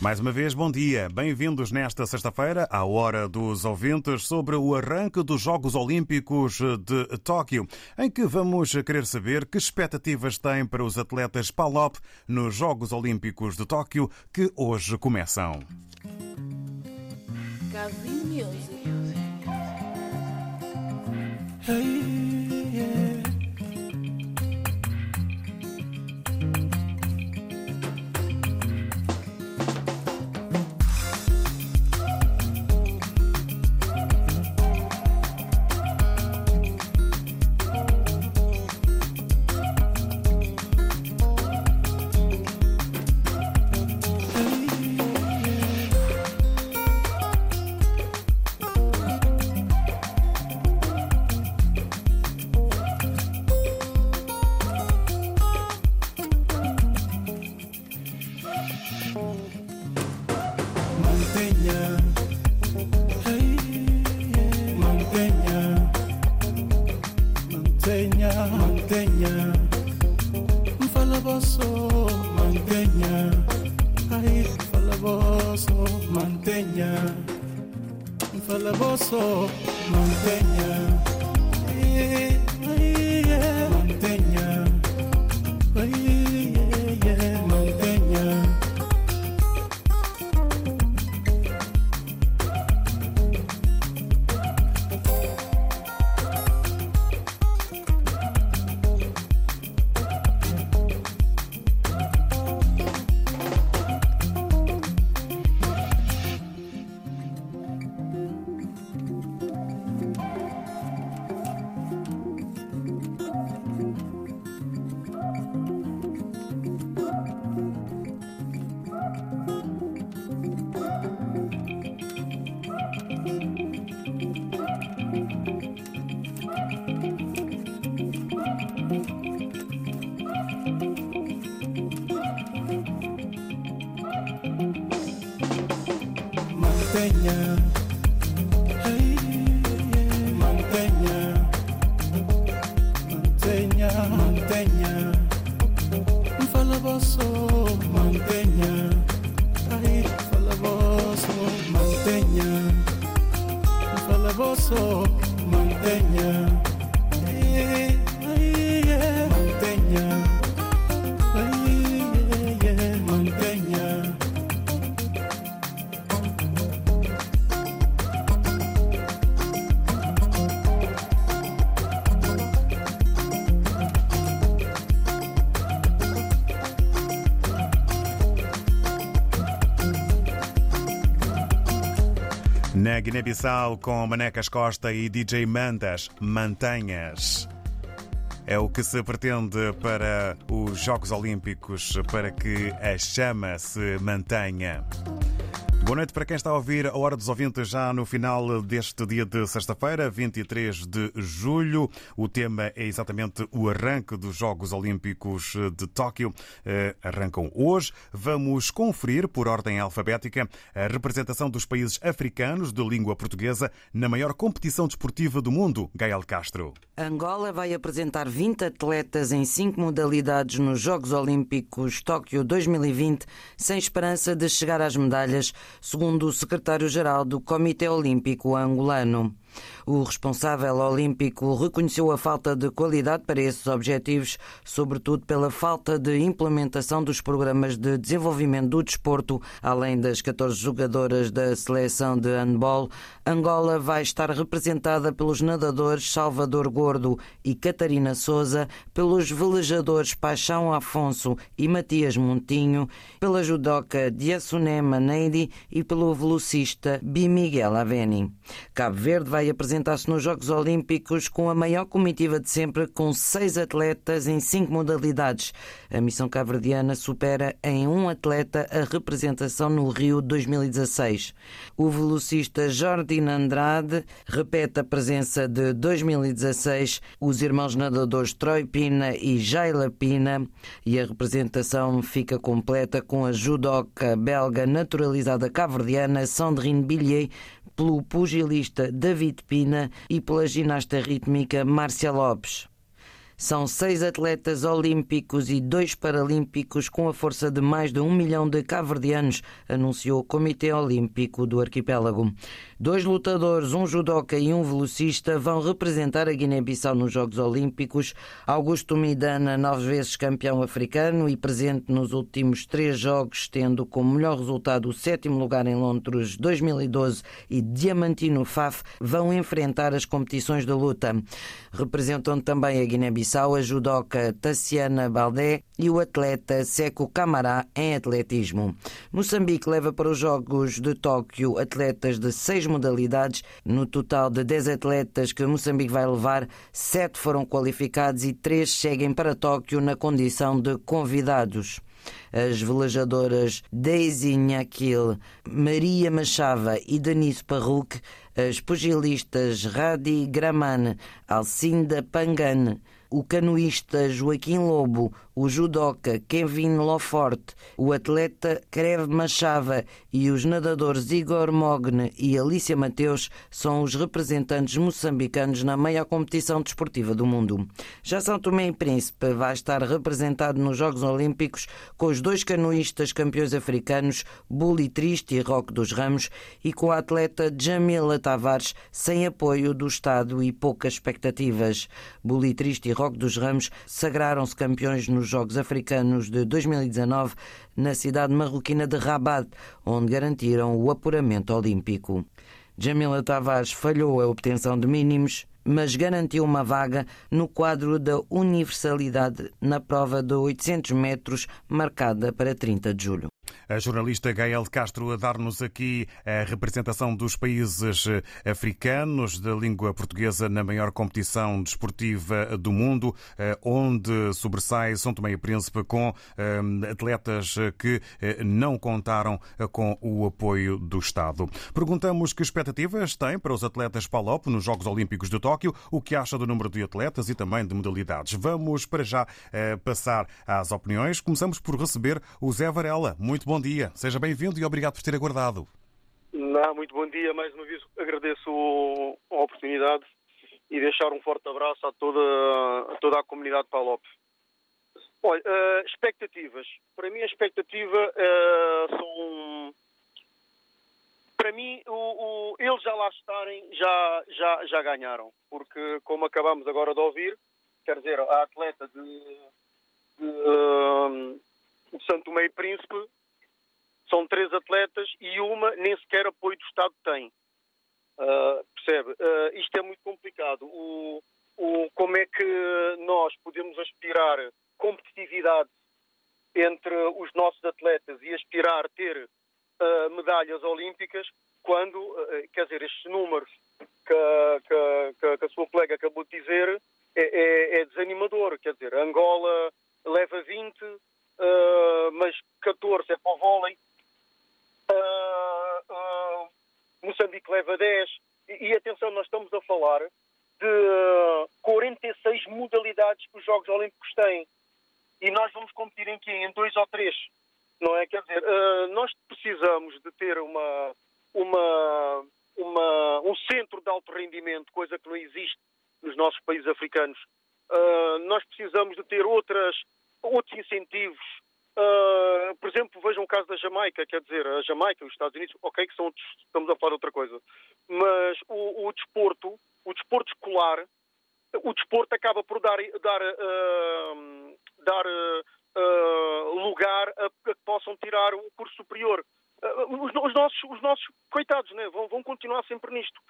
Mais uma vez, bom dia. Bem-vindos nesta sexta-feira à Hora dos Ouvintes sobre o arranque dos Jogos Olímpicos de Tóquio, em que vamos querer saber que expectativas têm para os atletas PALOP nos Jogos Olímpicos de Tóquio que hoje começam. Hey, Mantenha, Guiné-Bissau, com Manecas Costa e DJ Mantas, mantenhas. É o que se pretende para os Jogos Olímpicos, para que a chama se mantenha. Boa noite para quem está a ouvir a Hora dos Ouvintes já no final deste dia de sexta-feira, 23 de julho. O tema é exatamente o arranque dos Jogos Olímpicos de Tóquio. Eh, Arrancam hoje. Vamos conferir, por ordem alfabética, a representação dos países africanos de língua portuguesa na maior competição desportiva do mundo, Gael Castro. Angola vai apresentar 20 atletas em cinco modalidades nos Jogos Olímpicos Tóquio 2020, sem esperança de chegar às medalhas, segundo o secretário-geral do Comitê Olímpico angolano. O responsável olímpico reconheceu a falta de qualidade para esses objetivos, sobretudo pela falta de implementação dos programas de desenvolvimento do desporto, além das 14 jogadoras da seleção de handball. Angola vai estar representada pelos nadadores Salvador Gordo e Catarina Souza, pelos velejadores Paixão Afonso e Matias Montinho, pela judoca Diassuné Maneidi e pelo velocista Bi Miguel Aveni. Cabo Verde vai apresentar-se nos Jogos Olímpicos com a maior comitiva de sempre, com seis atletas em cinco modalidades. A missão cabo-verdiana supera em um atleta a representação no Rio 2016. O velocista Jordina Andrade repete a presença de 2016, os irmãos nadadores Troy Pina e Jaila Pina, e a representação fica completa com a judoca belga naturalizada cabo-verdiana Sandrine Billier, pelo pugilista David Pina e pela ginasta rítmica Márcia Lopes. São seis atletas olímpicos e dois paralímpicos com a força de mais de um milhão de cabo-verdianos, anunciou o Comitê Olímpico do Arquipélago. Dois lutadores, um judoca e um velocista, vão representar a Guiné-Bissau nos Jogos Olímpicos. Augusto Midana, nove vezes campeão africano e presente nos últimos três Jogos, tendo como melhor resultado o sétimo lugar em Londres 2012 e Diamantino Faf, vão enfrentar as competições de luta. Representam também a Guiné-Bissau Guiné-Bissau a judoca Tassiana Baldé e o atleta Seco Camará em atletismo. Moçambique leva para os Jogos de Tóquio atletas de seis modalidades. No total de dez atletas que Moçambique vai levar, sete foram qualificados e três seguem para Tóquio na condição de convidados as velejadoras Daisy Nhakil, Maria Machava e Denise Parruc, as pugilistas Radi Graman, Alcinda Pangane, o canoísta Joaquim Lobo, o judoca Kevin Loforte, o atleta Crev Machava e os nadadores Igor Mogne e Alicia Mateus são os representantes moçambicanos na maior competição desportiva do mundo. Já São Tomé e Príncipe vai estar representado nos Jogos Olímpicos com os dois canoístas campeões africanos, Bully Triste e Roque dos Ramos, e com a atleta Jamila Tavares, sem apoio do Estado e poucas expectativas. Bully Triste e Roque dos Ramos sagraram-se campeões nos Jogos Africanos de 2019 na cidade marroquina de Rabat, onde garantiram o apuramento olímpico. Jamila Tavares falhou a obtenção de mínimos, mas garantiu uma vaga no quadro da universalidade na prova de 800 metros, marcada para 30 de julho. A jornalista Gael Castro a dar-nos aqui a representação dos países eh, africanos da língua portuguesa na maior competição desportiva do mundo, eh, onde sobressai São Tomé e Príncipe com eh, atletas que não contaram com o apoio do Estado. Perguntamos que expectativas tem para os atletas Palop nos Jogos Olímpicos de Tóquio, o que acha do número de atletas e também de modalidades. Vamos para já passar às opiniões. Começamos por receber o Zé Varela. Muito bom dia, seja bem-vindo e obrigado por ter aguardado. Não, muito bom dia, mais uma vez agradeço a oportunidade e deixar um forte abraço a toda, a toda a comunidade Palop. Olha, uh, expectativas. Para mim a expectativa uh, são... Para mim, o, o, eles já lá estarem, já, já, já ganharam. Porque, como acabamos agora de ouvir, quer dizer, a atleta de, de, uh, de Santo e Príncipe são três atletas e uma nem sequer apoio do Estado tem. Uh, percebe? Uh, isto é muito complicado. O, o, como é que nós podemos aspirar competitividade entre os nossos atletas e aspirar a ter uh, medalhas olímpicas quando, quer dizer, estes números que, que, que, a sua colega acabou de dizer é, é, é desanimador. Quer dizer, Angola leva 20, mas 14 é para o vôlei, uh, uh, Moçambique leva 10. E, e, atenção, nós estamos a falar de 46 modalidades que os Jogos Olímpicos têm. E nós vamos competir em quê? Em dois ou três. Não é? Quer dizer, uh, nós precisamos de ter uma, uma, uma, um centro de alto rendimento, coisa que não existe nos nossos países africanos. Uh, nós precisamos de ter outras, outros incentivos Uh, por exemplo, vejam o caso da Jamaica, quer dizer, a Jamaica, os Estados Unidos, ok, que são, estamos a falar de outra coisa, mas o, o desporto, o desporto escolar, o desporto acaba por dar, dar, uh, dar uh, lugar a, a, que possam tirar o curso superior. Os, os, nossos, os nossos coitados né, vão, vão continuar sempre nisto.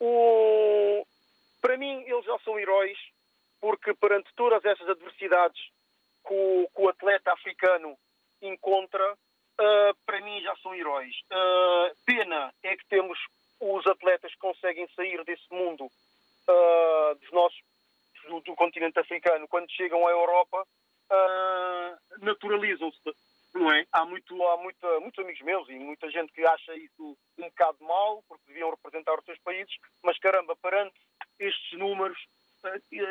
O, para mim, eles já são heróis, porque perante todas essas adversidades que o, que o atleta africano encontra, uh, para mim já são heróis. Uh, pena é que temos os atletas que conseguem sair desse mundo uh, dos nossos, do, do, continente africano, quando chegam à Europa, naturalizam-se. Não é? Há, muito, há muita, muitos amigos meus e muita acha isso um bocado mal, porque deviam representar os seus países, mas caramba, perante estes números,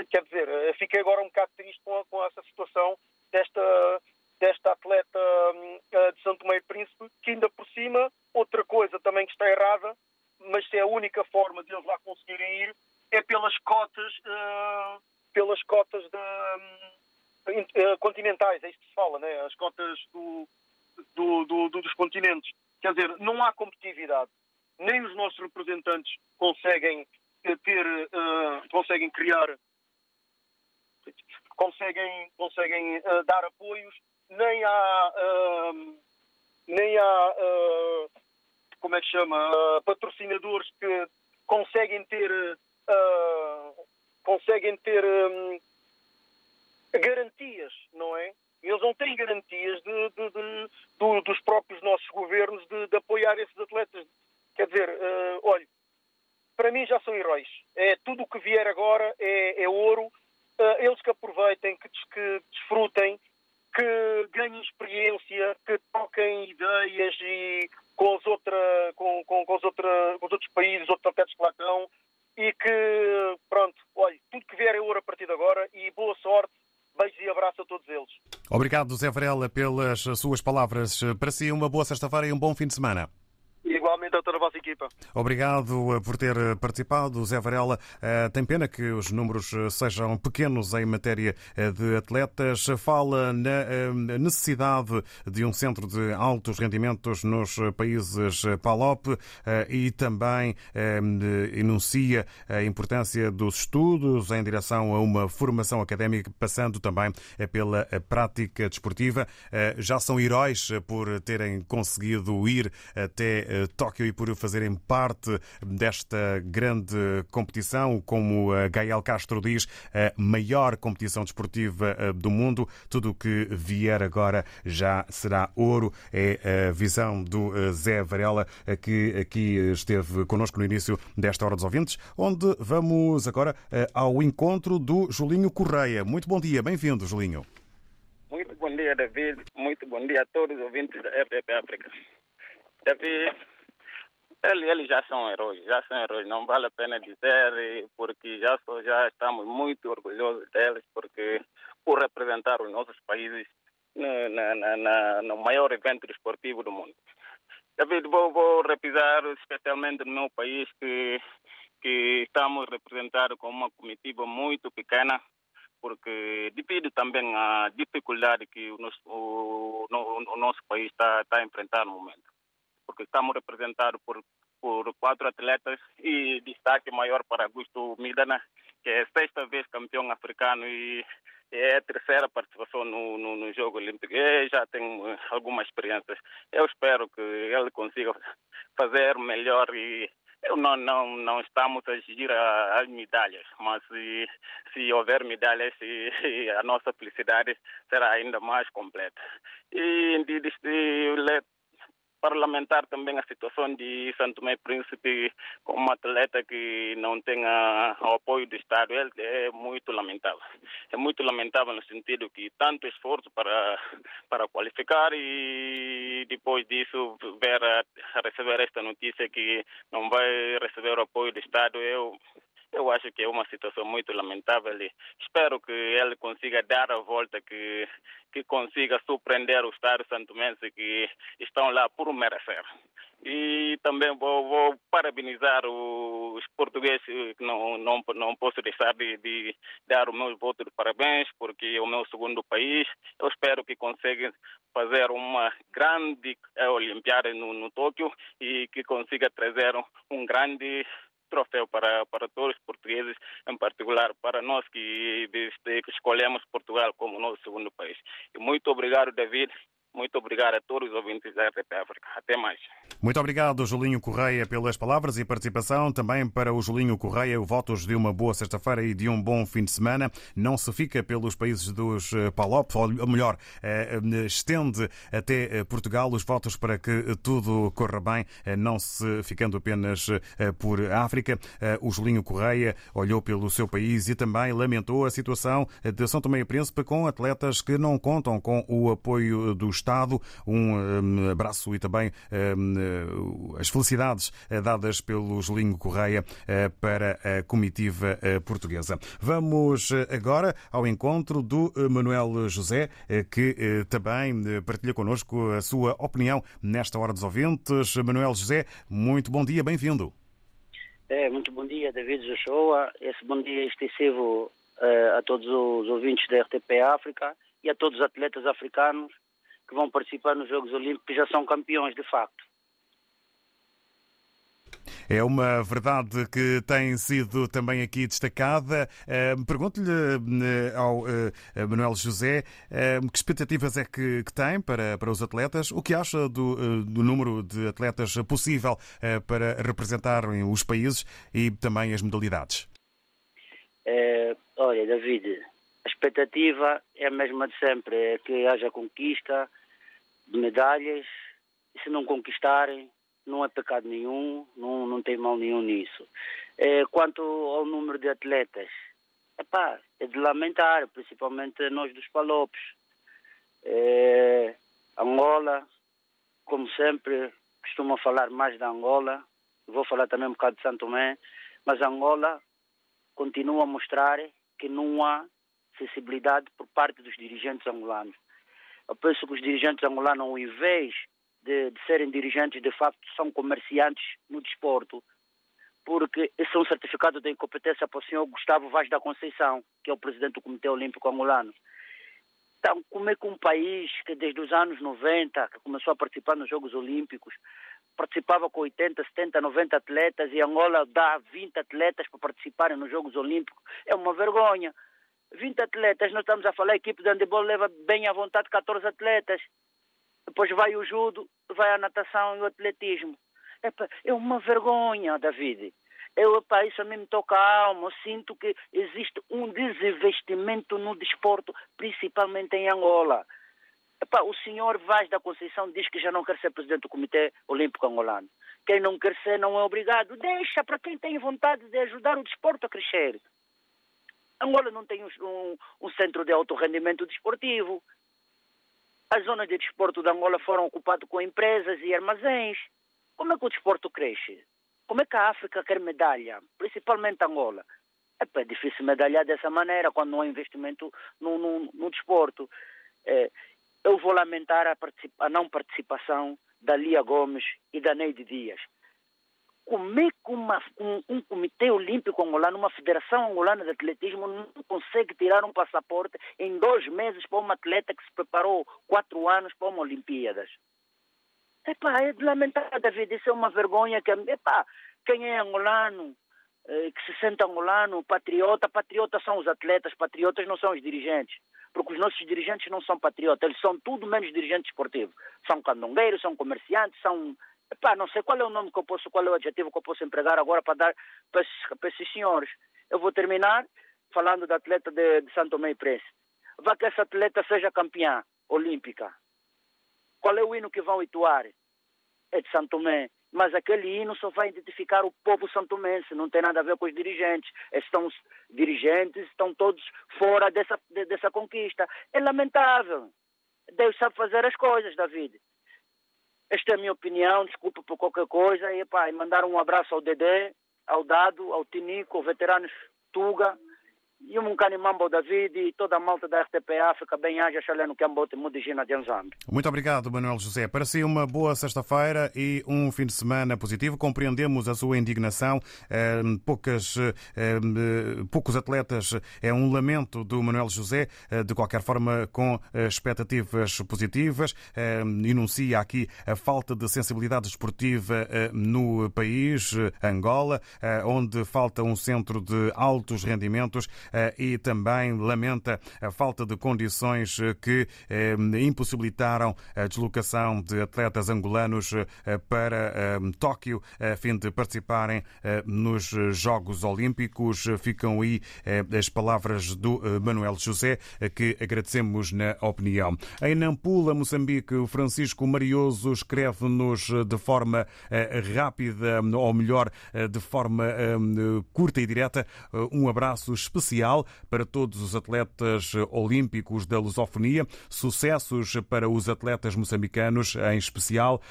quer dizer, fiquei agora um bocado triste com, com essa situação desta, desta atleta uh, de Santo Meio Príncipe, que ainda por cima, outra coisa também que está errada, mas se é a única forma de eles lá conseguirem ir, é pelas cotas, uh, pelas cotas de, uh, continentais, é isto que se fala, né? as cotas do, do, do, dos continentes. Quer dizer, não há competitividade. Nem os nossos representantes conseguem ter, conseguem criar conseguem, conseguem uh, dar apoios, nem há, uh, nem há uh, como é que chama, patrocinadores que conseguem ter, conseguem ter um, garantias, não é? Eles não têm garantias de, de, de, de dos próprios nossos governos de, apoiar esses atletas. Quer dizer, olha, para mim já são heróis. É tudo o que vier agora é, é ouro uh, eles que aproveitem, que, que desfrutem, que ganhem experiência, que troquem ideias e com, os outra, com, com, com, os outra, com os outros países, os outros atletas que lá estão e que, pronto, olha, tudo que vier é ouro a partir de agora e boa sorte. Beijos e abraço a todos eles. Obrigado, Zé Varela, pelas suas palavras. Para si, uma boa sexta-feira e um bom fim de semana. A toda a vossa equipa. Obrigado eh, por ter eh, participado, Zé Varela. Eh, tem pena que os números sejam pequenos em matéria de atletas. Fala na necessidade de um centro de altos rendimentos nos países PALOP e também enuncia a importância dos estudos em direção a uma formação académica, passando também pela prática desportiva. Já são heróis por terem conseguido ir até Tóquio e por fazerem parte desta grande competição, como a Gael Castro diz, a maior competição desportiva eh, do mundo. Tudo o que vier agora já será ouro. É a visão do eh, Zé Varela, eh, que aqui esteve connosco no início desta Hora dos Ouvintes, onde vamos agora ao encontro do Julinho Correia. Muito bom dia, bem-vindo, Julinho. Muito bom dia, David. Muito bom dia a todos os ouvintes da RPP África. David, eles, já são heróis, já são heróis, não vale a pena dizer, porque já, já estamos muito orgulhosos deles, porque por representar os nossos países no, na, na, no maior evento esportivo do mundo. David, vou, vou repisar especialmente no meu país que, que estamos representados com uma comitiva muito pequena, porque devido também à dificuldade que o nosso, o, o nosso país está, está a enfrentar no momento porque estamos representados por, por quatro atletas e destaque maior para Augusto Midana, que é sexta vez campeão africano e é a terceira participação no, no, no Jogo Olímpico. E já tem eh, algumas experiências. Eu espero que ele consiga fazer melhor e eu não, não, não estamos a exigir as medalhas, mas se, se houver medalhas, se, a nossa felicidade será ainda mais completa. E de, de, de, parlamentar também a situação de Santo Tomé Príncipe como atleta que não tenha o apoio do Estado é muito lamentável. É muito lamentável no sentido que tanto esforço para para qualificar e depois disso ver a, receber esta notícia que não vai receber o apoio do Estado eu eu acho que é uma situação muito lamentável e espero que ele consiga dar a volta, que, que consiga surpreender os Estado santomenses que estão lá por merecer. E também vou, vou parabenizar os português que não, não, não posso deixar de, de dar o meu voto de parabéns, porque é o meu segundo país. Eu espero que consiga fazer uma grande Olimpiada no, no Tóquio e que consiga trazer um grande troféu para, para todos os portugueses, em particular para nós que, que escolhemos Portugal como nosso segundo país. E muito obrigado, David. Muito obrigado a todos os ouvintes da RTP África. Até mais. Muito obrigado, Julinho Correia, pelas palavras e participação. Também para o Julinho Correia, votos de uma boa sexta-feira e de um bom fim de semana. Não se fica pelos países dos eh, PALOP, ou melhor, eh, estende até eh, Portugal os votos para que tudo corra bem, não se ficando apenas por África. O Julinho Correia olhou pelo seu país e também lamentou a situação de São Tomé e Príncipe com atletas que não contam com o apoio do Estado Estado. Um abraço e também eh, as felicidades eh, dadas pelo Julinho Correia eh, para a comitiva portuguesa. Vamos agora ao encontro do Manuel José, que também partilha connosco a sua opinião nesta hora dos ouvintes. Manuel José, muito bom dia, bem-vindo. É, muito bom dia, David Joshua. Esse bom dia extensivo uh, a todos os ouvintes da RTP África e a todos os atletas africanos que vão participar nos Jogos Olímpicos já são campeões, de facto. É uma verdade que tem sido também aqui destacada. Eh, pergunto-lhe eh, ao eh, Manuel José que expectativas é que, tem para, para os atletas, o que acha do, do número de atletas possível para representarem os países e também as modalidades. É, olha, David, a expectativa é a mesma de sempre, é que haja conquista de medalhas, e se não conquistarem, não é pecado nenhum, não, não tem mal nenhum nisso. É, quanto ao número de atletas, epá, é de lamentar, principalmente nós dos Palopes. É, Angola, como sempre, costumo falar mais da Angola, vou falar também um bocado de Santo Tomé, mas Angola continua a mostrar que não há sensibilidade por parte dos dirigentes angolanos. Eu penso que os dirigentes angolanos, ao invés de, de serem dirigentes, de facto, são comerciantes no desporto, porque esse é um certificado de incompetência para o senhor Gustavo Vaz da Conceição, que é o presidente do Comitê Olímpico Angolano. Então, como é que um país que desde os anos 90, que começou a participar nos Jogos Olímpicos, participava com 80, 70, 90 atletas e Angola dá 20 atletas para participarem nos Jogos Olímpicos, é uma vergonha. 20 atletas, nós estamos a falar, a equipe de handebol leva bem à vontade 14 atletas. Depois vai o judo, vai a natação e o atletismo. Epa, é uma vergonha, David. Eu, epa, isso a mim me toca a alma. Eu sinto que existe um desinvestimento no desporto, principalmente em Angola. Epa, o senhor Vaz da Conceição diz que já não quer ser presidente do Comitê Olímpico Angolano. Quem não quer ser não é obrigado. Deixa para quem tem vontade de ajudar o desporto a crescer. Angola não tem um, um centro de alto rendimento desportivo. As zonas de desporto de Angola foram ocupadas com empresas e armazéns. Como é que o desporto cresce? Como é que a África quer medalha? Principalmente Angola. É, é difícil medalhar dessa maneira quando não há investimento no, no, no desporto. É, eu vou lamentar a, a, não participação da Lia Gomes e da Neide Dias como é que uma, um, um, comitê olímpico angolano, uma federação angolana de atletismo não consegue tirar um passaporte em dois meses para uma atleta que se preparou quatro anos para uma Olimpíadas? Epá, é lamentar, David, isso é uma vergonha que, epá, quem é angolano, eh, que se sente angolano, patriota, patriotas são os atletas, patriotas não são os dirigentes, porque os nossos dirigentes não são patriotas, eles são tudo menos dirigentes esportivos, são candongueiros, são comerciantes, são Epá, não sei qual é o nome que eu posso, qual é o adjetivo que eu posso empregar agora para dar para esses, para esses senhores. Eu vou terminar falando da atleta de, de Santo Tomé e. Vá que essa atleta seja campeã olímpica. Qual é o hino que vão entoar? É de Santo Tomé. Mas aquele hino só vai identificar o povo santomense, não tem nada a ver com os dirigentes. Estão os dirigentes, estão todos fora dessa, dessa conquista. É lamentável. Deus sabe fazer as coisas, David. Esta é a minha opinião, desculpa por qualquer coisa. E, pá, mandar um abraço ao Dedé, ao Dado, ao Tinico, ao veteranos Tuga e um canimambo David e toda a malta da RTP África, bem haja, xaleno que ambote mudigina de Anzambi. Muito obrigado, Manuel José. Para si, uma boa sexta-feira e um fim de semana positivo. Compreendemos a sua indignação. Eh, poucas, eh, poucos atletas é um lamento do Manuel José, eh, de qualquer forma, com expectativas positivas. Enuncia aqui a falta de sensibilidade esportiva no país, Angola, onde falta um centro de altos rendimentos eh, e também lamenta a falta de condições eh, que eh, impossibilitaram a deslocação de atletas angolanos para Tóquio a fim de participarem nos Jogos Olímpicos. Ficam aí as palavras do Manuel José, que agradecemos na opinião. Em Nampula, Moçambique, Francisco Marioso escreve-nos de forma rápida, ou melhor, de forma curta e direta, um abraço especial especial para todos os atletas olímpicos da lusofonia. Sucessos para os atletas moçambicanos, em especial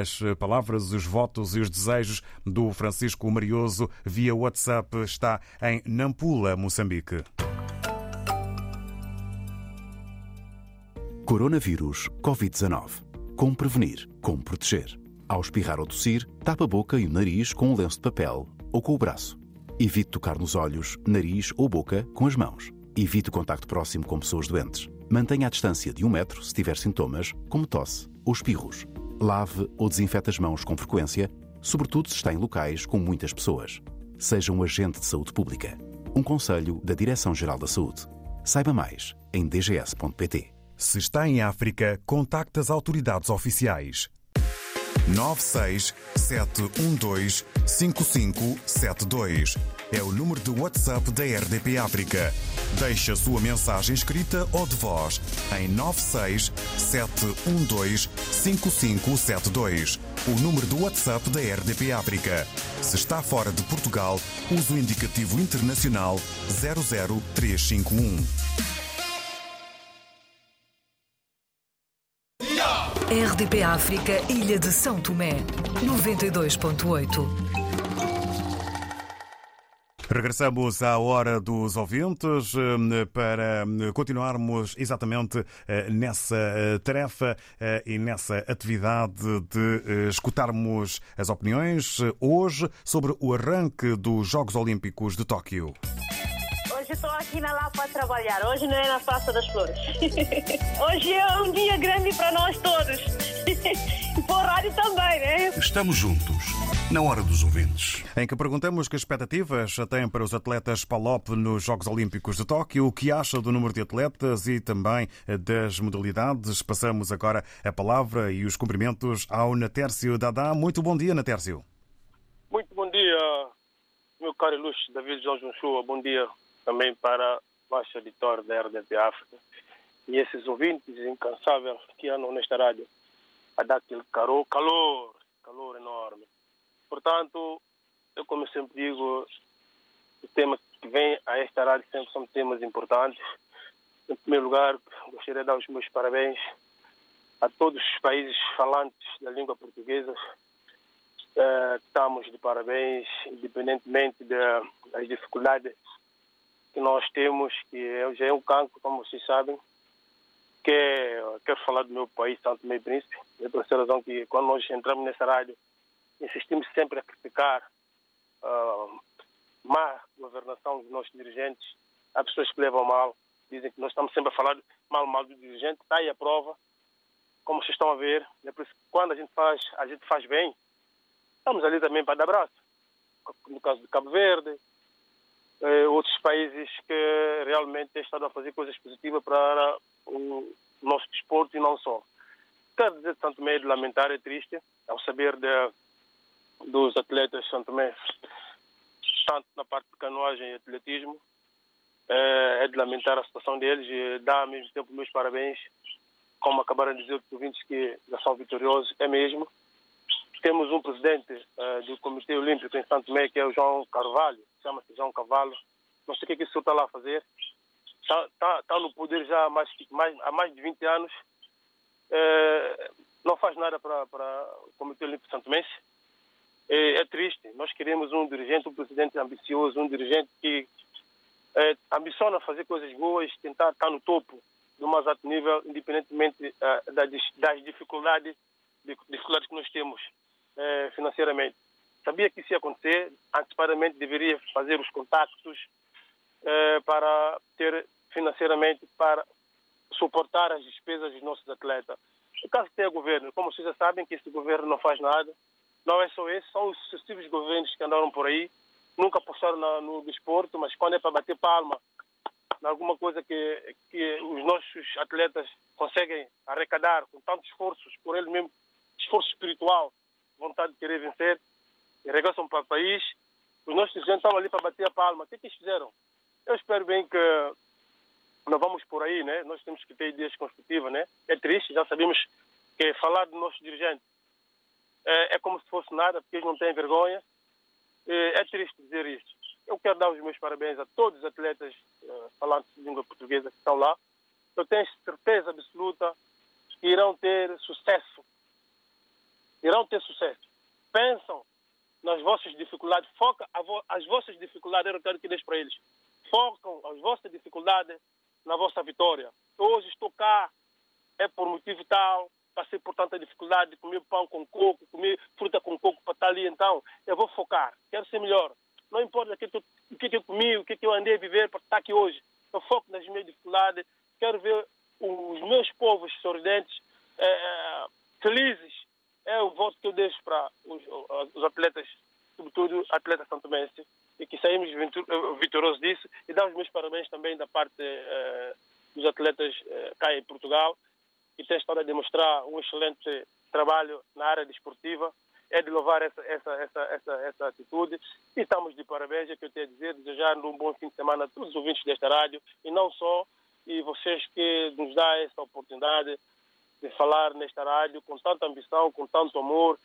as palavras, os votos e os desejos do Francisco Marioso via WhatsApp está em Nampula, Moçambique. Coronavírus Covid-19. Como prevenir? Como proteger? Ao espirrar ou tossir, tapa a boca e o nariz com um lenço de papel ou com o braço. Evite tocar nos olhos, nariz ou boca com as mãos. Evite o contacto próximo com pessoas doentes. Mantenha a distância de um metro se tiver sintomas, como tosse ou espirros. Lave ou desinfete as mãos com frequência, sobretudo se está em locais com muitas pessoas. Seja um agente de saúde pública. Um conselho da Direção-Geral da Saúde. Saiba mais em dgs.pt. Se está em África, contacte as autoridades oficiais. 967125572. É o número de WhatsApp da RDP África. Deixe a sua mensagem escrita ou de voz em 967125572. O número do WhatsApp da RDP África. Se está fora de Portugal, use o indicativo internacional 00351. RDP África, Ilha de São Tomé, 92.8. Regressamos à hora dos ouvintes eh, para continuarmos exatamente eh, nessa eh, tarefa e nessa atividade de escutarmos as opiniões hoje sobre o arranque dos Jogos Olímpicos de Tóquio. Hoje estou aqui na Lapa a trabalhar, hoje não é na Praça das Flores. Hoje é um dia grande para nós todos. E para o rádio também, né? Estamos juntos, na hora dos ouvintes. Em que perguntamos que expectativas têm para os atletas Palop nos Jogos Olímpicos de Tóquio, o que acha do número de atletas e também das modalidades. Passamos agora a palavra e os cumprimentos ao Natércio Dadá. Muito bom dia, Natércio. Muito bom dia, meu caro Luz David João Junchua. Bom dia também para baixo editor da RDP África e esses ouvintes incansáveis que andam nesta rádio a dar aquele calor, calor, calor enorme. Portanto, eu como sempre digo, os temas que vêm a esta rádio sempre são temas importantes. Em primeiro lugar, gostaria de dar os meus parabéns a todos os países falantes da língua portuguesa. Uh, estamos de parabéns, independentemente das dificuldades que nós temos, que já é um cancro, como vocês sabem, que é, quero falar do meu país, Santo Meio Príncipe. É por essa razão que quando nós entramos nessa rádio, insistimos sempre a criticar uh, má governação dos nossos dirigentes. Há pessoas que levam mal, dizem que nós estamos sempre a falar mal, mal do dirigente. Está aí a prova, como vocês estão a ver. É por isso que quando a gente faz, a gente faz bem, estamos ali também para dar abraço. No caso de Cabo Verde, outros países que realmente têm estado a fazer coisas positivas para o nosso desporto e não só. Quero dizer, tanto meio de lamentar e triste ao saber de, dos atletas Santo tanto na parte de canoagem e atletismo, é, é de lamentar a situação deles e dar ao mesmo tempo meus parabéns, como acabaram de dizer os ouvintes que já são vitoriosos, é mesmo. Temos um presidente uh, do Comitê Olímpico em Santo Tomé, que é o João Carvalho, chama-se João Cavalo. Não sei o que, é que isso está lá a fazer. Está, está, no poder já há mais, mais, há mais de 20 anos. É, não faz nada para, o Comitê Olímpico Santo Mense. É, é, triste. Nós queremos um dirigente, um presidente ambicioso, um dirigente que é, ambiciona fazer coisas boas, tentar estar no topo do mais alto nível, independentemente uh, das, das dificuldades, dificuldades que nós temos uh, financeiramente. Sabia que isso ia acontecer, antecipadamente deveria fazer os contactos uh, para ter financeiramente para suportar as despesas dos nossos atletas. No caso que tem o governo, como vocês já sabem que esse governo não faz nada, não é só esse, são os sucessivos governos que andaram por aí, nunca apostaram no desporto, mas quando é para bater palma em alguma coisa que, que os nossos atletas conseguem arrecadar com tantos esforços, por eles mesmo, esforço espiritual, vontade de querer vencer, regressam para o país, os nossos dirigentes estão ali para bater a palma. O que, é que eles fizeram? Eu espero bem que não vamos por aí, né? Nós temos que ter ideias construtivas, né? É triste, já sabemos que falar dos nossos dirigentes é, é como se fosse nada, porque eles não têm vergonha. É, é triste dizer isso. Eu quero dar os meus parabéns a todos os atletas uh, falantes de língua portuguesa que estão lá. Eu tenho certeza absoluta que irão ter sucesso. Irão ter sucesso. Pensam nas vossas dificuldades, foca vo as vossas dificuldades, eu quero que deixe para eles. Focam as vossas dificuldades na vossa vitória. Hoje estou cá, é por motivo tal, passei por tanta dificuldade de comer pão com coco, comer fruta com coco para estar ali, então eu vou focar, quero ser melhor. Não importa o que, eu, o que eu comi, o que eu andei a viver para estar aqui hoje. Eu foco nas minhas dificuldades, quero ver os meus povos sorridentes, é, felizes. É o voto que eu deixo para os, os atletas, sobretudo atletas santomenses, e que saímos vitoriosos disso. E dar os meus parabéns também da parte é, dos atletas é, cá em Portugal, que têm estado a demonstrar um excelente trabalho na área desportiva é de louvar essa, essa, essa, essa, essa atitude. E estamos de parabéns, é que eu tenho a dizer, desejar um bom fim de semana a todos os ouvintes desta rádio e não só, e vocês que nos dão essa oportunidade de falar nesta rádio com tanta ambição, com tanto amor.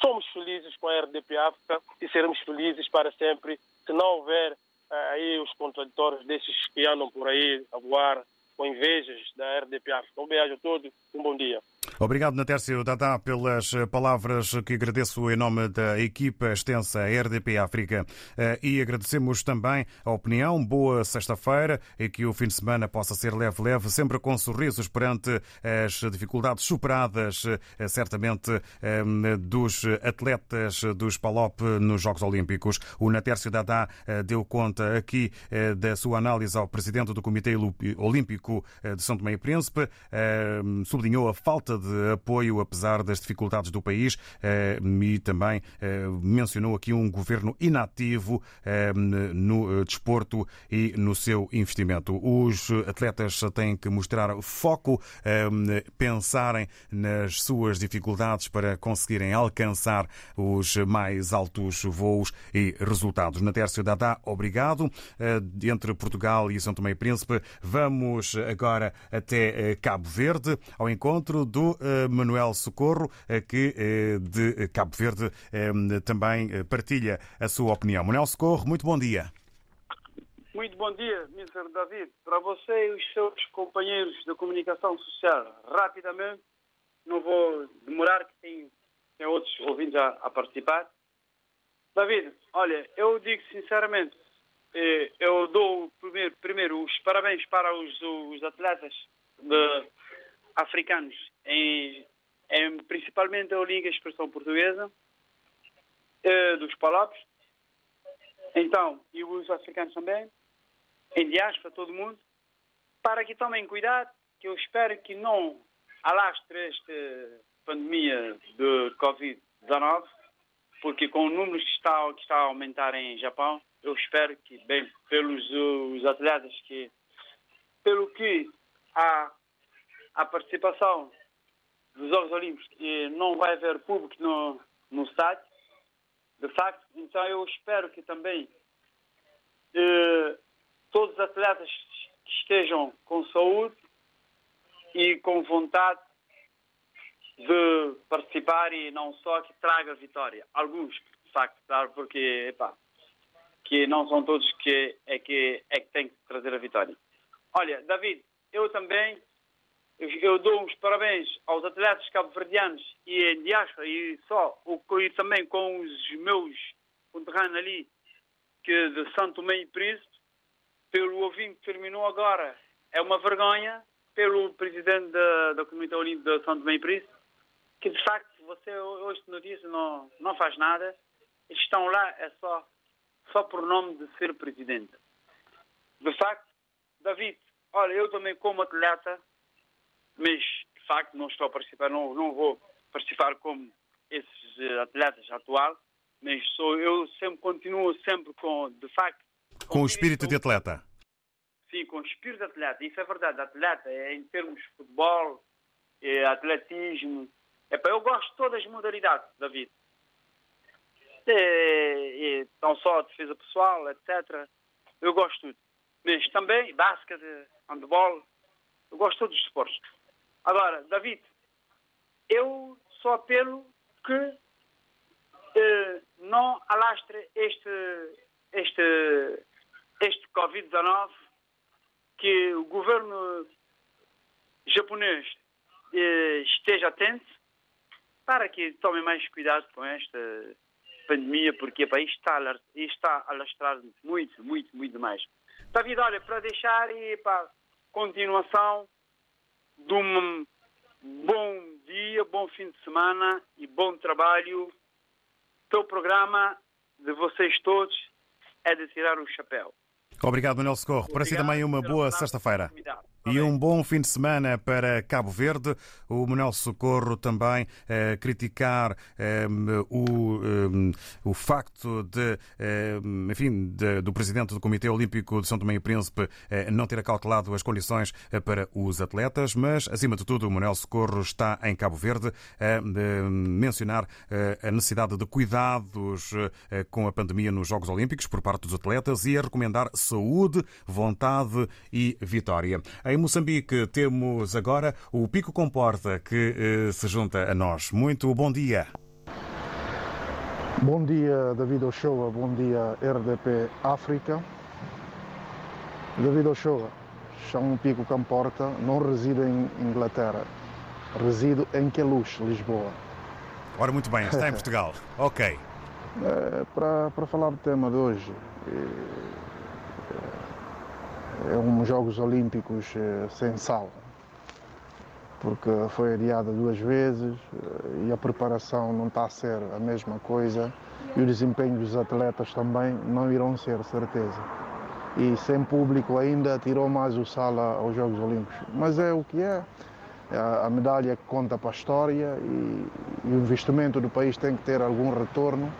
Somos felizes com a RDP África e seremos felizes para sempre se não houver uh, aí os contraditórios desses que andam por aí a voar com invejas da RDP África. Um beijo a todos, um bom dia. Obrigado, Natércio Dadá, pelas palavras que agradeço em nome da equipa extensa RDP África. Eh, e agradecemos também a opinião. Boa sexta-feira e que o fim de semana possa ser leve-leve, sempre com sorrisos perante as dificuldades superadas, eh, certamente, eh, dos atletas dos PALOP nos Jogos Olímpicos. O Natércio Dadá deu conta aqui da sua análise ao presidente do Comitê Olímpico de São Tomé e Príncipe, sublinhou a falta de apoio, apesar das dificuldades do país, eh, e também eh, mencionou aqui um governo inativo eh, no desporto e no seu investimento. Os atletas têm que mostrar foco, pensarem nas suas dificuldades para conseguirem alcançar os mais altos voos e resultados. Natércio Dadá, obrigado. Entre Portugal e São Tomé e Príncipe, vamos agora até Cabo Verde, ao encontro do eh, Manuel Socorro, eh, que eh, de Cabo Verde também partilha a sua opinião. Manuel Socorro, muito bom dia. Muito bom dia, Mr. David. Para você e os seus companheiros da comunicação social, rapidamente, não vou demorar, que tem, tem outros ouvintes a, a participar. David, olha, eu digo sinceramente, eu dou primeiro, primeiro os parabéns para os, os atletas de, africanos em, em principalmente a Liga Expressão Portuguesa, eh, dos Palopes, então, e os africanos também, em diáspora, todo mundo, para que tomem cuidado, que eu espero que não alastre esta pandemia de Covid-19, porque com os números que está, que está a aumentar em Japão, eu espero que, bem, pelos os atletas que, pelo que a, a participação dos Jogos Olímpicos e não vai haver público no, no estádio, de facto. Então eu espero que também eh, todos os atletas estejam com saúde e com vontade de participar e não só que traga vitória. Alguns, de facto, claro, porque epá, que não são todos que é que é que têm que trazer a vitória. Olha, David, eu também eu dou os parabéns aos atletas cabo-verdianos e em diáspora e só, e também com os meus conterrâneos ali, que de Santo Tomé e Príncipe, pelo ouvinte que terminou agora, é uma vergonha pelo presidente da, da Comunidade Olímpica de São Tomé e Príncipe, que de facto você hoje notícia não, não faz nada, eles estão lá é só, só por nome de ser presidente. De facto, David, olha, eu também como atleta, mas de facto não estou a participar, não, não vou participar como esses eh, atletas atual, mas sou, eu sempre continuo sempre com, de facto... Com, com o espírito de atleta. Sim, com o espírito de atleta, isso é verdade, atleta, é em termos de futebol, é atletismo, é, eu gosto de todas as modalidades, David. É, é, não só defesa pessoal, etc. Eu gosto de tudo. Mas também basquete, handball, eu gosto de todos os esportes. Agora, David, eu só apelo que eh, não alastre este, este, este Covid-19, que o governo japonês eh, esteja atento para que tomem mais cuidado com esta pandemia, porque o país está, está a lastrar muito, muito, muito mais. David, olha, para deixar e para continuação de um bom dia, bom fim de semana e bom trabalho. O programa de vocês todos é de tirar o chapéu. Obrigado, Manuel Socorro. Para si também uma boa sexta-feira. E um bom fim de semana para Cabo Verde. O Manuel Socorro também eh, criticar eh, o, eh, o facto de, eh, enfim, de, do presidente do Comitê Olímpico de São Tomé e Príncipe não ter acautelado as condições para os atletas, mas, acima de tudo, o Manuel Socorro está em Cabo Verde a mencionar a necessidade de cuidados com a pandemia nos Jogos Olímpicos por parte dos atletas e a recomendar saúde, vontade e vitória. Em Moçambique temos agora o Pico Comporta que eh, se junta a nós. Muito bom dia. Bom dia, David Ochoa. Bom dia, RDP África. David Ochoa, chamo Pico Comporta, não resido em Inglaterra. Resido em Queluz, Lisboa. Ora, muito bem, está em Portugal. ok. É, para, para falar do tema de hoje, é um Jogos Olímpicos eh, sem sal, porque foi adiada duas vezes eh, e a preparação não está a ser a mesma coisa e o desempenho dos atletas também não irão ser, certeza. E sem público ainda tirou mais o sal aos Jogos Olímpicos. Mas é o que é. é a medalha conta para a história e, e o investimento do país tem que ter algum retorno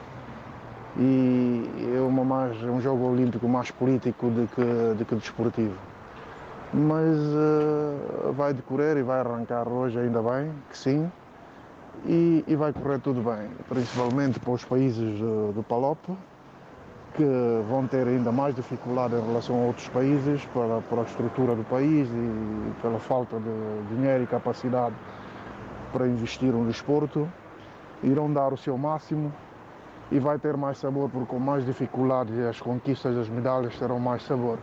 e é uma mais, um jogo olímpico mais político do que, do que desportivo. Mas uh, vai decorrer e vai arrancar hoje, ainda bem que sim, e, e vai correr tudo bem, principalmente para os países do, do PALOP, que vão ter ainda mais dificuldade em relação a outros países, para, para a estrutura do país e pela falta de dinheiro e capacidade para investir no desporto. Irão dar o seu máximo e vai ter mais sabor, porque com mais dificuldades as conquistas das medalhas terão mais sabor.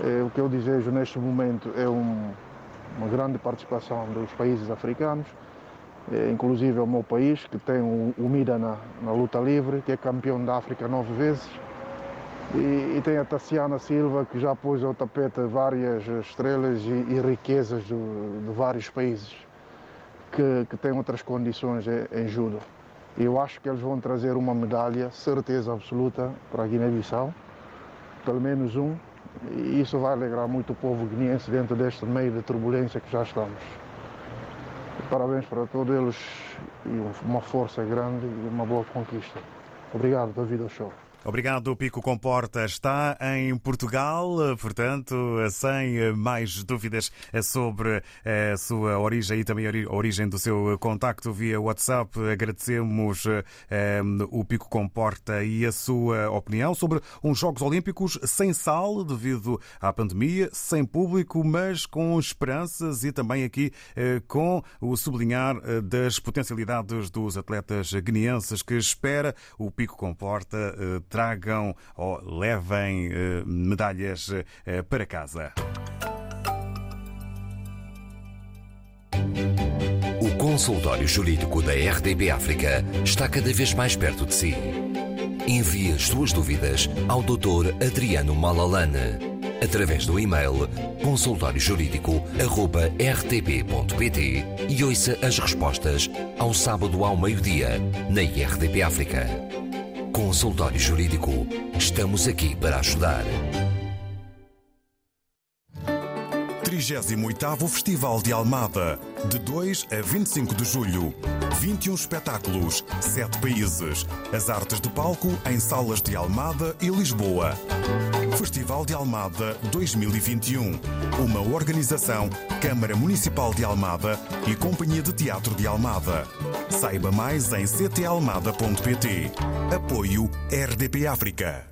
É, o que eu desejo neste momento é um, uma grande participação dos países africanos, é, inclusive o meu país, que tem o, o Mida na, na, luta livre, que é campeão da África nove vezes, e, e tem a Tassiana Silva, que já pôs ao tapete várias estrelas e, e riquezas do, de vários países que, que têm outras condições em, em judo. Eu acho que eles vão trazer uma medalha, certeza absoluta, para a Guiné-Bissau, pelo menos um, e isso vai alegrar muito o povo guineense dentro deste meio de turbulência que já estamos. Parabéns para todos eles e uma força grande e uma boa conquista. Obrigado, David Show. Obrigado, Pico Comporta. Está em Portugal, portanto, sem mais dúvidas sobre a sua origem e também a origem do seu contacto via WhatsApp. Agradecemos eh, o Pico Comporta e a sua opinião sobre uns Jogos Olímpicos sem sal devido à pandemia, sem público, mas com esperanças e também aqui uh, com o sublinhar das potencialidades dos atletas guineenses que espera o Pico Comporta tragam ou levem eh, medalhas eh, para casa. O consultório jurídico da RDB África está cada vez mais perto de si. Envie as suas dúvidas ao Dr. Adriano Malalane através do e-mail consultóriojurídico.rtp.pt e ouça as respostas ao sábado ao meio-dia na IRTP África. Consultório Jurídico. Estamos aqui para ajudar. 38º Festival de Almada, de 2 a 25 de julho. 21 espetáculos, 7 países. As artes de palco em salas de Almada e Lisboa. Festival de Almada 2021. Uma organização Câmara Municipal de Almada e Companhia de Teatro de Almada. Saiba mais em ctalmada.pt. Apoio RDP África.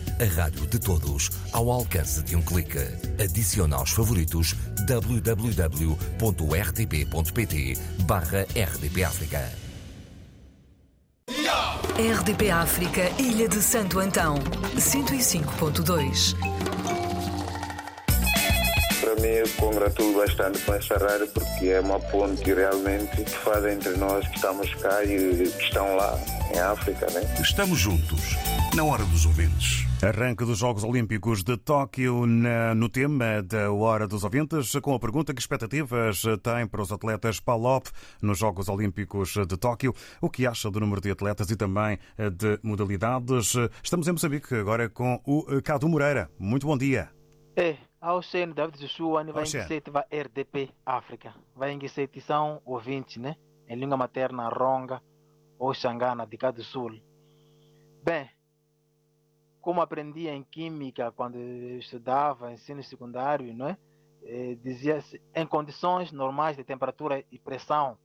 A rádio de todos, ao alcance de um clique. Adicione aos favoritos www.rtp.pt barra RDP África. RDP África, Ilha de Santo Antão, 105.2. Para mim, eu congratulo bastante com essa rádio porque é uma ponte realmente que faz entre nós que estamos cá e que estão lá em África, né? Estamos juntos, na hora dos ouvintes. Arranque dos Jogos Olímpicos de Tóquio na, no tema da Hora dos Ouvintes, com a pergunta que expectativas tem para os atletas PALOP nos Jogos Olímpicos de Tóquio, o que acha do número de atletas e também de modalidades. Estamos em Moçambique agora com o Cadu Moreira. Muito bom dia. É, ao CN David Joshua, vai vai RDP África. Vai em são ouvintes, né? Em língua materna ronga ou xangana de cá do sul. Bem, como aprendi em química quando estudava ensino secundário, não é? Eh, dizia-se em condições normais de temperatura e pressão,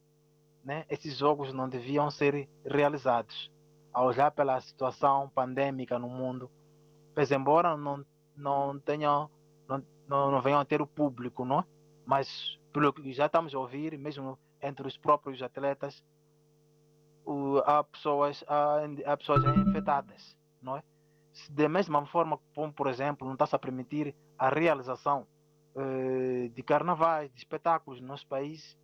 né? Esses jogos não deviam ser realizados. Ao olhar pela situação pandêmica no mundo, pois embora não não tenham não, não, não venham a ter o público, não? É? Mas pelo que já estamos a ouvir, mesmo entre os próprios atletas, o, há pessoas há, há pessoas infectadas, não é? Da mesma forma como, por exemplo, não está-se a permitir a realização eh, de carnavais, de espetáculos no nosso país,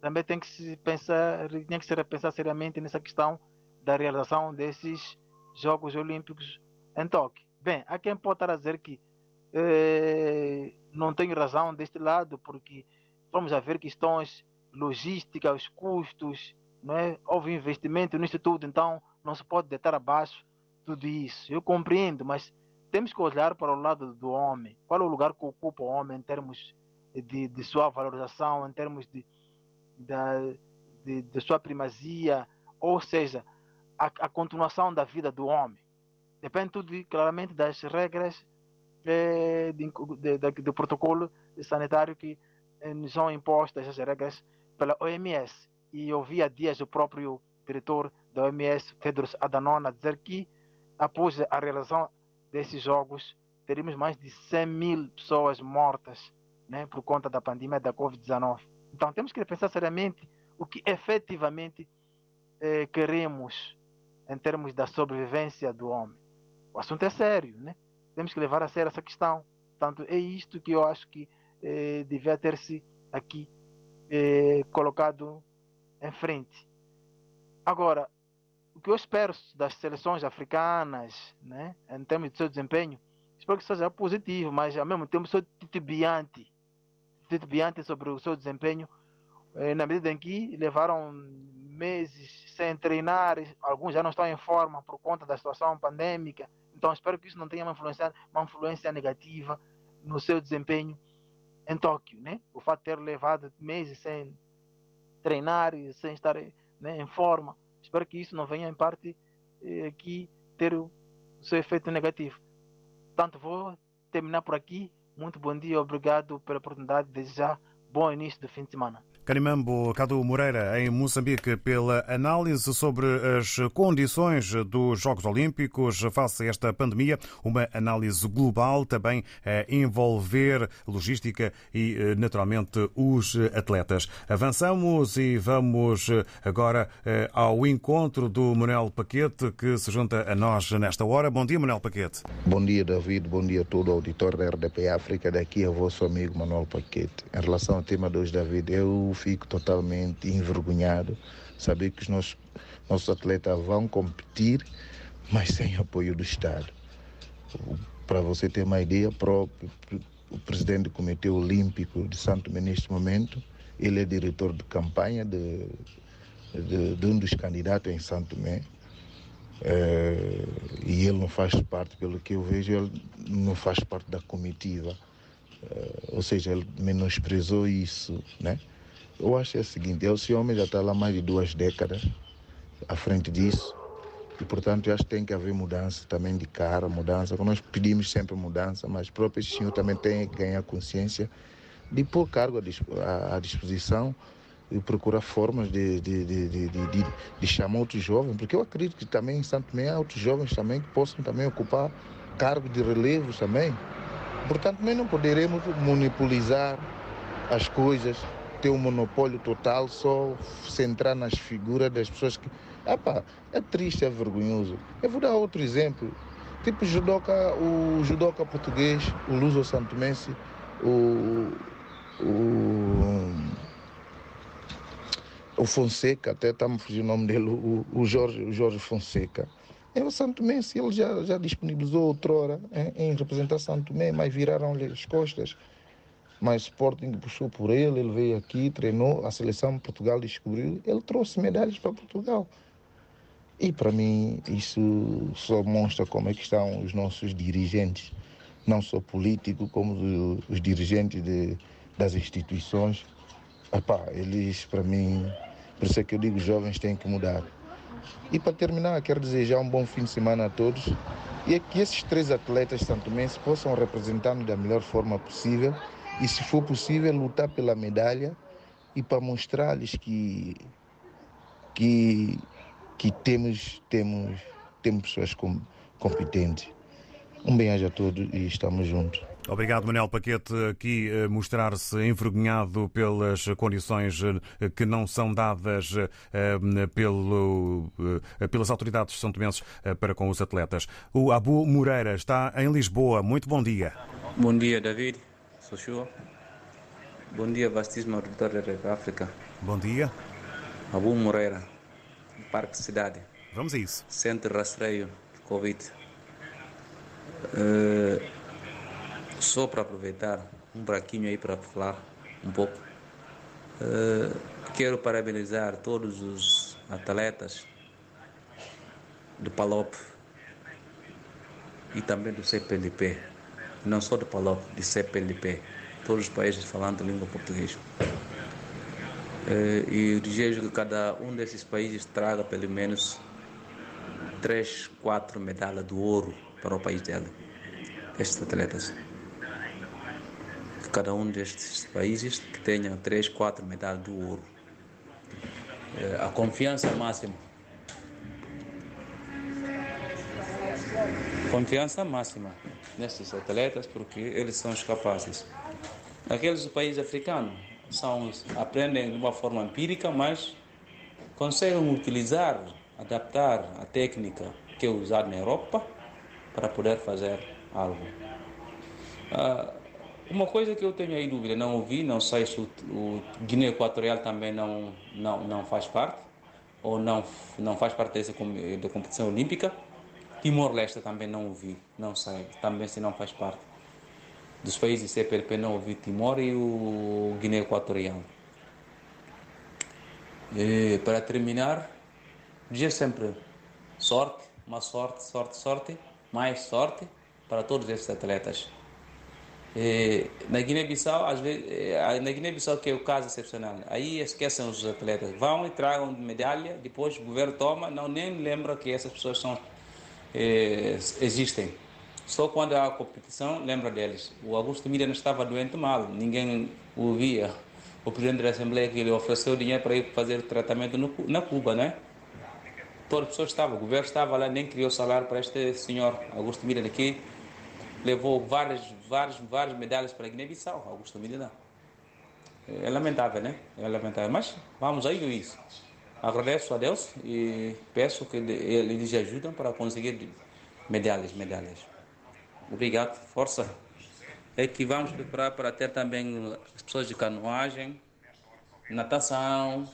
também tem que se pensar, tem que se repensar seriamente nessa questão da realização desses Jogos Olímpicos em Tóquio. Bem, há quem pode estar a dizer que eh, não tem razão deste lado, porque vamos a ver questões logísticas, os custos, não é? houve investimento nisso tudo, então não se pode deitar abaixo tudo isso. Eu compreendo, mas temos que olhar para o lado do homem. Qual é o lugar que ocupa o homem em termos de, de sua valorização, em termos de, de, de, de sua primazia, ou seja, a, a, continuação da vida do homem. Depende tudo claramente das regras eh, do protocolo sanitário que eh, são impostas, as regras pela OMS. E eu vi há dias o próprio diretor da OMS, Tedros Adhanom, a dizer que após a realização desses jogos, teríamos mais de 100 mil pessoas mortas né, por conta da pandemia da Covid-19. Então temos que pensar seriamente o que efetivamente eh, queremos em termos da sobrevivência do homem. O assunto é sério, né? Temos que levar a sério essa questão. Portanto, é isto que eu acho que eh, devia ter-se aqui eh, colocado em frente. Agora, o que eu espero das seleções africanas, né, em termos de seu desempenho, espero que seja positivo, mas ao mesmo tempo sou titubeante, titubeante sobre o seu desempenho, eh, na medida em que levaram meses sem treinar, alguns já não estão em forma por conta da situação pandêmica, então espero que isso não tenha uma influência, uma influência negativa no seu desempenho em Tóquio, né? O fato de ter levado meses sem treinar e sem estar né, em forma Espero que isso não venha, em parte, eh, aqui ter o seu efeito negativo. Portanto, vou terminar por aqui. Muito bom dia, obrigado pela oportunidade. Desejar bom início do fim de semana. Canimambo Cadu Moreira, em Moçambique, pela análise sobre as condições dos Jogos Olímpicos face a esta pandemia. Uma análise global também a envolver logística e, naturalmente, os atletas. Avançamos e vamos agora ao encontro do Manuel Paquete, que se junta a nós nesta hora. Bom dia, Manuel Paquete. Bom dia, David. Bom dia a todo o auditório da RDP África. Daqui é o vosso amigo Manuel Paquete. Em relação ao tema de hoje, David, eu fico totalmente envergonhado saber que os nossos, nossos atletas vão competir, mas sem apoio do Estado. Para você ter uma ideia, o presidente do Comitê Olímpico de Santo Tomé neste momento, ele é diretor de campanha de, de, de um dos candidatos em Santo Tomé. É, e ele não faz parte, pelo que eu vejo, ele não faz parte da comitiva. É, ou seja, ele menosprezou isso, né? Eu acho é o seguinte, esse homem já está lá mais de duas décadas à frente disso. E, portanto, eu acho que tem que haver mudança também de cara, mudança. Nós pedimos sempre mudança, mas o próprio senhor também tem que ganhar consciência de pôr cargo à disposição e procurar formas de, de, de, de, chamar outros jovens, porque eu acredito que também em Santo Tomé há outros jovens também que possam também ocupar cargos de relevos também. Portanto, nós não poderemos monopolizar as coisas ter um monopólio total, só centrar nas figuras das pessoas que. Epa, é triste, é vergonhoso. Eu vou dar outro exemplo. Tipo judoca, o judoca português, o Luso Santomense, o, o, o Fonseca, até está me fugindo o nome dele, o, o, Jorge, o Jorge Fonseca. É o Santo Mense, ele já, já disponibilizou outrora em, em representar Santo Tomé, mas viraram-lhe as costas mas Sporting puxou por ele, ele veio aqui, treinou, a seleção de Portugal descobriu, ele trouxe medalhas para Portugal. E para mim isso só mostra como é que estão os nossos dirigentes, não só políticos, como os dirigentes de, das instituições. Epá, eles, para mim, por isso é que eu digo, os jovens têm que mudar. E para terminar, quero desejar um bom fim de semana a todos e é que esses três atletas santomenses possam representar-nos da melhor forma possível e, se for possível, lutar pela medalha e para mostrar-lhes que, que, que temos, temos, temos pessoas com, competentes. Um bem-aja a todos e estamos juntos. Obrigado, Manuel Paquete, aqui eh, mostrar-se envergonhado pelas condições eh, que não são dadas eh, pelo, pelas autoridades são tomenses para com os atletas. O Abu Moreira está em Lisboa. Muito bom dia. Bom dia, David. Sou Bom dia, vastíssimo auditório da África. Bom dia. Abu Moreira, Parque Cidade. Vamos a isso. Centro Rastreio de Covid. Uh, só para aproveitar um buraquinho aí para falar um pouco. Uh, quero parabenizar todos os atletas do PALOP e também do CPLP não só do PALOP, de CPLP, todos os países falando língua portuguesa. Eh, e desejo que cada um desses países traga pelo menos três, quatro medalhas de ouro para o país dele, estes atletas. Que cada um destes países que tenha três, quatro medalhas de ouro. Eh, a confiança máxima. Confiança máxima nestes atletas porque eles são os capazes. Aqueles países africanos são, aprendem de uma forma empírica, mas conseguem utilizar, adaptar a técnica que é usada na Europa para poder fazer algo. Uh, uma coisa que eu tenho aí dúvida, não ouvi, não sei se o, o Guiné Equatorial também não, não, não faz parte, ou não, não faz parte dessa da competição olímpica, Timor-Leste também não ouvi, não sei, também se não faz parte. Dos países CPLP não ouvi Timor e o Guiné Equatorial. E, para terminar, dizer sempre sorte, uma sorte, sorte, sorte, mais sorte para todos esses atletas. E, na Guiné-Bissau, às vezes, eh, na Guiné-Bissau que é o caso excepcional, aí esquecem os atletas, vão e tragam medalha, depois o governo toma, não nem lembra que essas pessoas são eh, existem. Só quando há competição, lembra deles. O Augusto Mira não estava doente mal, ninguém o via. o presidente da Assembleia que ele ofereceu dinheiro para ir fazer tratamento no, na Cuba, né? Toda a pessoa estava, o governo estava lá, nem criou salário para este senhor, Augusto Miranda, que levou várias, várias, várias medalhas para a Guiné-Bissau, Augusto Miranda. É lamentável, né? É lamentável. Mas vamos aí, Luiz. Agradeço a Deus e peço que eles ajudem para conseguir medalhas, medalhas. Obrigado, força. É que vamos preparar para ter também as pessoas de canoagem, natação.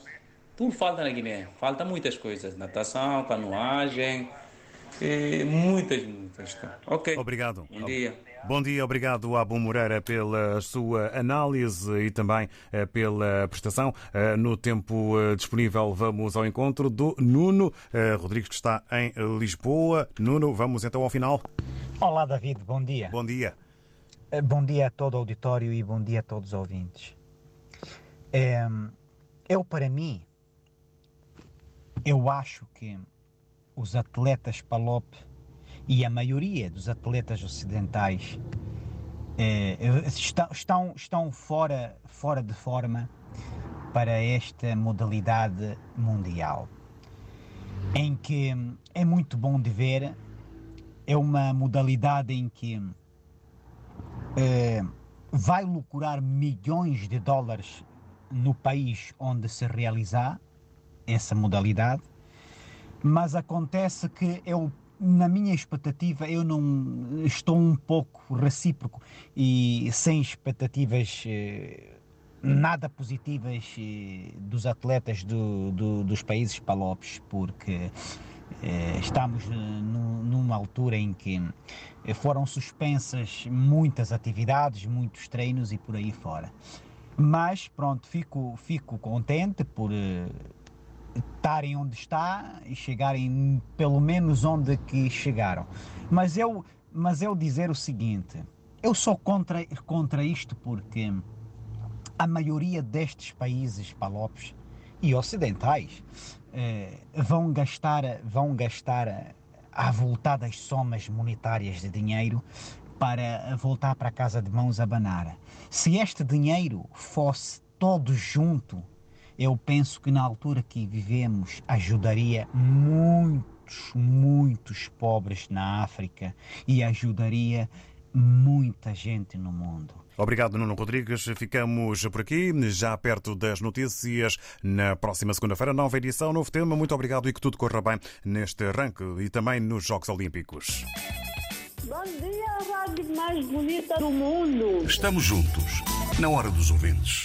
Tudo falta na Guiné. Falta muitas coisas. Natação, canoagem, e muitas, muitas. Ok. Obrigado. Bom dia. Bom dia, obrigado Abu Moreira pela sua análise e também eh, pela prestação. Eh, no tempo eh, disponível, vamos ao encontro do Nuno Rodrigues, que está em Lisboa. Nuno, vamos então ao final. Olá, David, bom dia. Bom dia. Bom dia a todo o auditório e bom dia a todos os ouvintes. Eu, para mim, eu acho que os atletas Palop e a maioria dos atletas ocidentais eh, estão, estão, fora, fora de forma para esta modalidade mundial, em que é muito bom de ver, é uma modalidade em que eh, vai lucrar milhões de dólares no país onde se realizar essa modalidade, mas acontece que eu na minha expectativa, eu não estou um pouco recíproco e sem expectativas eh, nada positivas eh, dos atletas do, do, dos países palopes, porque eh, estamos numa altura em que foram suspensas muitas atividades, muitos treinos e por aí fora. Mas pronto, fico, fico contente por estarem onde está e chegarem pelo menos onde que chegaram. Mas eu, mas eu dizer o seguinte, eu sou contra, contra isto porque a maioria destes países palopes e ocidentais eh, vão gastar vão gastar avultadas somas monetárias de dinheiro para voltar para casa de mãos a banar. Se este dinheiro fosse todo junto eu penso que na altura que vivemos ajudaria muitos, muitos pobres na África e ajudaria muita gente no mundo. Obrigado, Nuno Rodrigues. Ficamos por aqui, já perto das notícias. Na próxima segunda-feira, nova edição, novo tema. Muito obrigado e que tudo corra bem neste arranque e também nos Jogos Olímpicos. Bom dia, a rádio mais bonita do mundo. Estamos juntos, na hora dos ouvintes.